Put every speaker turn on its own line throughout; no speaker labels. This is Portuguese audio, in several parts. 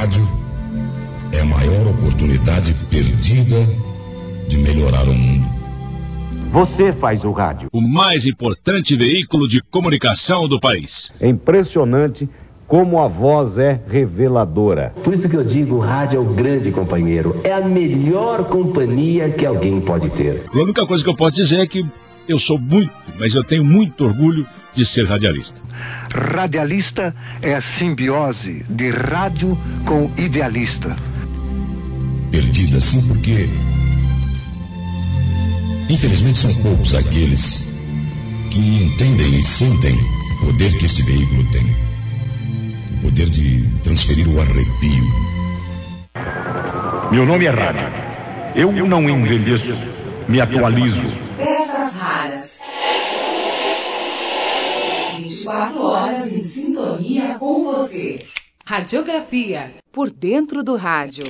rádio é a maior oportunidade perdida de melhorar o mundo.
Você faz o rádio.
O mais importante veículo de comunicação do país.
É impressionante como a voz é reveladora.
Por isso que eu digo, o rádio é o grande companheiro. É a melhor companhia que alguém pode ter.
A única coisa que eu posso dizer é que eu sou muito, mas eu tenho muito orgulho de ser radialista.
Radialista é a simbiose de rádio com idealista.
Perdida sim porque infelizmente são poucos aqueles que entendem e sentem o poder que este veículo tem. O poder de transferir o arrepio.
Meu nome é Rádio. Eu não envelheço, me atualizo.
Peças raras. 24 horas em sintonia com você. Radiografia por dentro do rádio.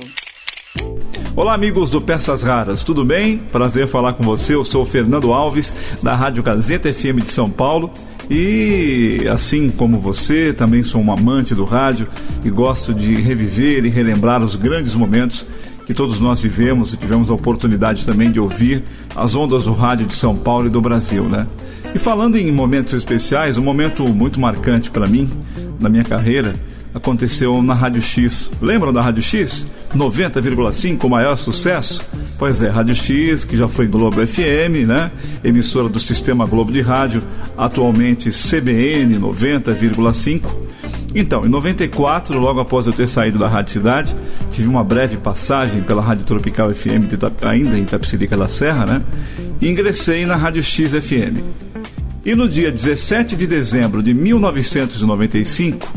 Olá, amigos do Peças Raras, tudo bem? Prazer falar com você. Eu sou o Fernando Alves, da Rádio Gazeta FM de São Paulo. E assim como você, também sou um amante do rádio e gosto de reviver e relembrar os grandes momentos que todos nós vivemos e tivemos a oportunidade também de ouvir as ondas do rádio de São Paulo e do Brasil, né? E falando em momentos especiais, um momento muito marcante para mim, na minha carreira, aconteceu na Rádio X. Lembram da Rádio X? 90,5, o maior sucesso? Pois é, Rádio X, que já foi Globo FM, né? Emissora do Sistema Globo de Rádio, atualmente CBN 90,5. Então, em 94, logo após eu ter saído da Rádio Cidade, tive uma breve passagem pela Rádio Tropical FM, ainda em Itapsirica da Serra, né? E ingressei na Rádio X FM. E no dia 17 de dezembro de 1995,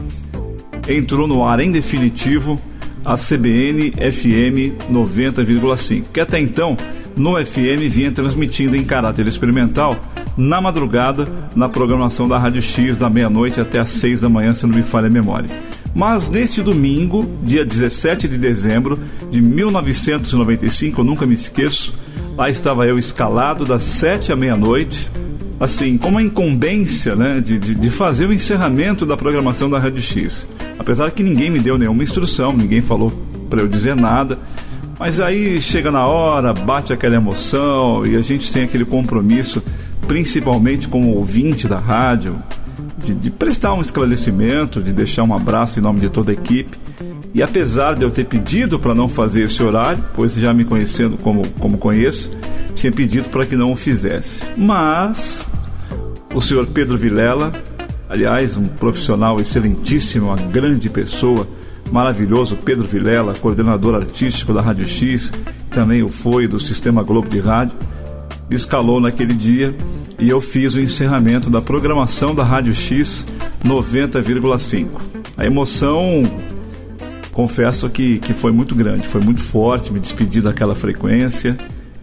entrou no ar em definitivo a CBN FM 90,5, que até então no FM vinha transmitindo em caráter experimental na madrugada na programação da Rádio X da meia-noite até às seis da manhã, se não me falha a memória. Mas neste domingo, dia 17 de dezembro de 1995, eu nunca me esqueço, lá estava eu escalado das sete à meia-noite, assim, com a incumbência né, de, de, de, fazer o encerramento da programação da Rádio X. Apesar que ninguém me deu nenhuma instrução, ninguém falou para eu dizer nada. Mas aí chega na hora, bate aquela emoção e a gente tem aquele compromisso, principalmente com o ouvinte da rádio, de, de prestar um esclarecimento, de deixar um abraço em nome de toda a equipe. E apesar de eu ter pedido para não fazer esse horário, pois já me conhecendo como, como conheço, tinha pedido para que não o fizesse. Mas o senhor Pedro Vilela, aliás, um profissional excelentíssimo, uma grande pessoa, maravilhoso, Pedro Vilela, coordenador artístico da Rádio X, também o foi do Sistema Globo de Rádio, escalou naquele dia e eu fiz o encerramento da programação da Rádio X 90,5. A emoção, confesso que, que foi muito grande, foi muito forte, me despedir daquela frequência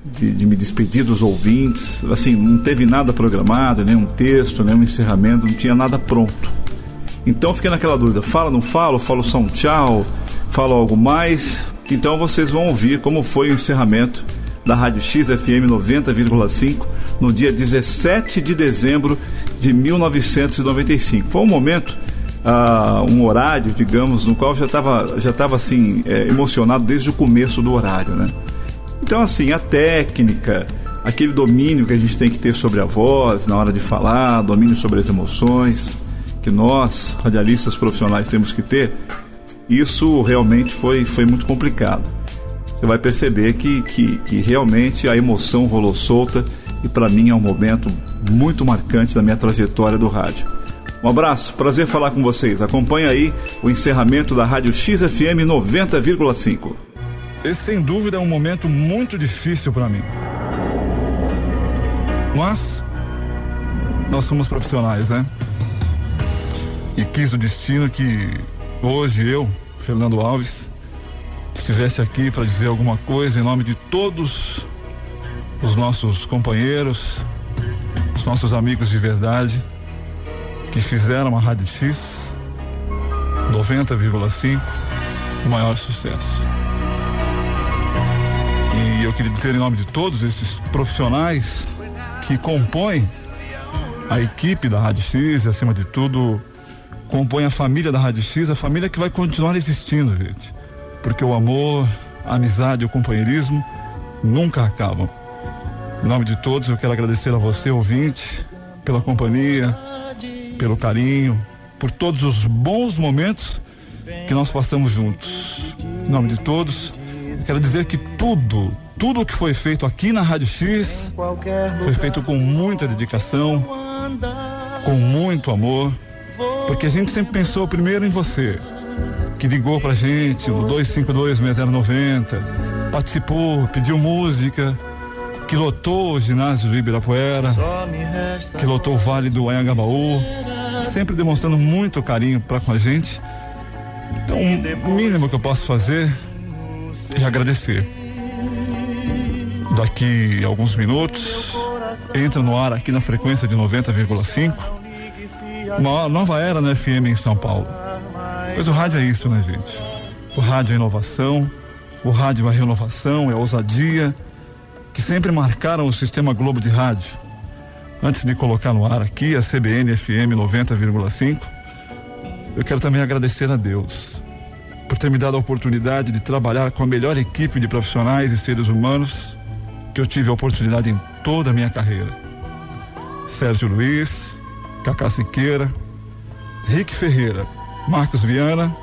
de, de, me despedir dos ouvintes. Assim, não teve nada programado, nenhum texto, nenhum encerramento, não tinha nada pronto. Então fiquei naquela dúvida: fala, não falo? Falo só um tchau? Falo algo mais? Então vocês vão ouvir como foi o encerramento da Rádio X FM 90,5 no dia 17 de dezembro de 1995. Foi um momento, uh, um horário, digamos, no qual já estava já tava, assim, é, emocionado desde o começo do horário, né? Então, assim, a técnica, aquele domínio que a gente tem que ter sobre a voz na hora de falar, domínio sobre as emoções, que nós, radialistas profissionais, temos que ter, isso realmente foi, foi muito complicado. Você vai perceber que, que, que realmente a emoção rolou solta e para mim é um momento muito marcante da minha trajetória do rádio. Um abraço, prazer falar com vocês. Acompanhe aí o encerramento da Rádio XFM 90,5.
Esse sem dúvida é um momento muito difícil para mim. Mas nós somos profissionais, né? E quis o destino que hoje eu, Fernando Alves, estivesse aqui para dizer alguma coisa em nome de todos os nossos companheiros, os nossos amigos de verdade que fizeram a Rádio X 90,5 o maior sucesso. E eu queria dizer em nome de todos esses profissionais que compõem a equipe da Rádio X e, acima de tudo, compõem a família da Rádio X, a família que vai continuar existindo, gente.
porque o amor, a amizade e o companheirismo nunca acabam. Em nome de todos, eu quero agradecer a você, ouvinte, pela companhia, pelo carinho, por todos os bons momentos que nós passamos juntos. Em nome de todos, quero dizer que tudo, tudo o que foi feito aqui na Rádio X foi feito com muita dedicação, com muito amor, porque a gente sempre pensou primeiro em você, que ligou pra gente no 252-6090, participou, pediu música, que lotou o ginásio do Ibirapuera, que lotou o Vale do Anhangabaú, sempre demonstrando muito carinho para com a gente. Então, o mínimo que eu posso fazer é agradecer. Daqui a alguns minutos, entra no ar aqui na frequência de 90,5, uma nova era na FM em São Paulo. Pois o rádio é isso, né, gente? O rádio é inovação, o rádio é renovação, é ousadia, que sempre marcaram o sistema Globo de Rádio. Antes de colocar no ar aqui a CBN FM 90,5, eu quero também agradecer a Deus por ter me dado a oportunidade de trabalhar com a melhor equipe de profissionais e seres humanos que eu tive a oportunidade em toda a minha carreira. Sérgio Luiz, Cacá Siqueira, Rick Ferreira, Marcos Viana,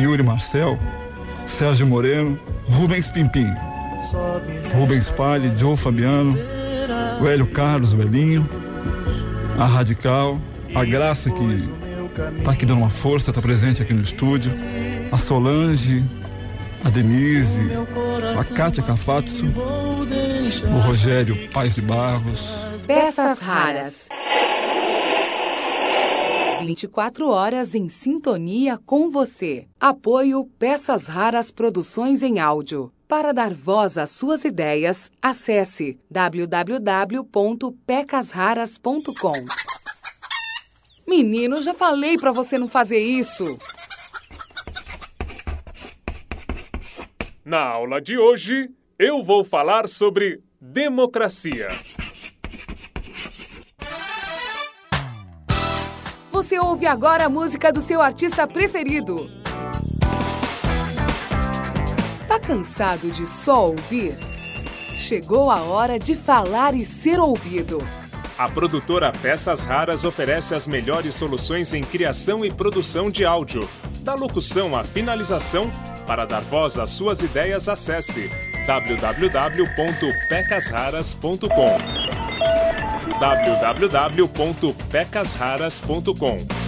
Yuri Marcel, Sérgio Moreno, Rubens Pimpim, Rubens Palhe, Joe Fabiano, o Hélio Carlos, o Elinho, a Radical, a Graça que está aqui dando uma força, está presente aqui no estúdio, a Solange, a Denise, a Kátia Cafatso, o Rogério Paz de Barros.
Peças raras. 24 horas em sintonia com você. Apoio Peças Raras Produções em Áudio. Para dar voz às suas ideias, acesse www.pecasraras.com. Menino, já falei para você não fazer isso.
Na aula de hoje, eu vou falar sobre democracia.
Você ouve agora a música do seu artista preferido. Tá cansado de só ouvir? Chegou a hora de falar e ser ouvido.
A produtora Peças Raras oferece as melhores soluções em criação e produção de áudio, da locução à finalização. Para dar voz às suas ideias, acesse www.pecasraras.com www.pecasraras.com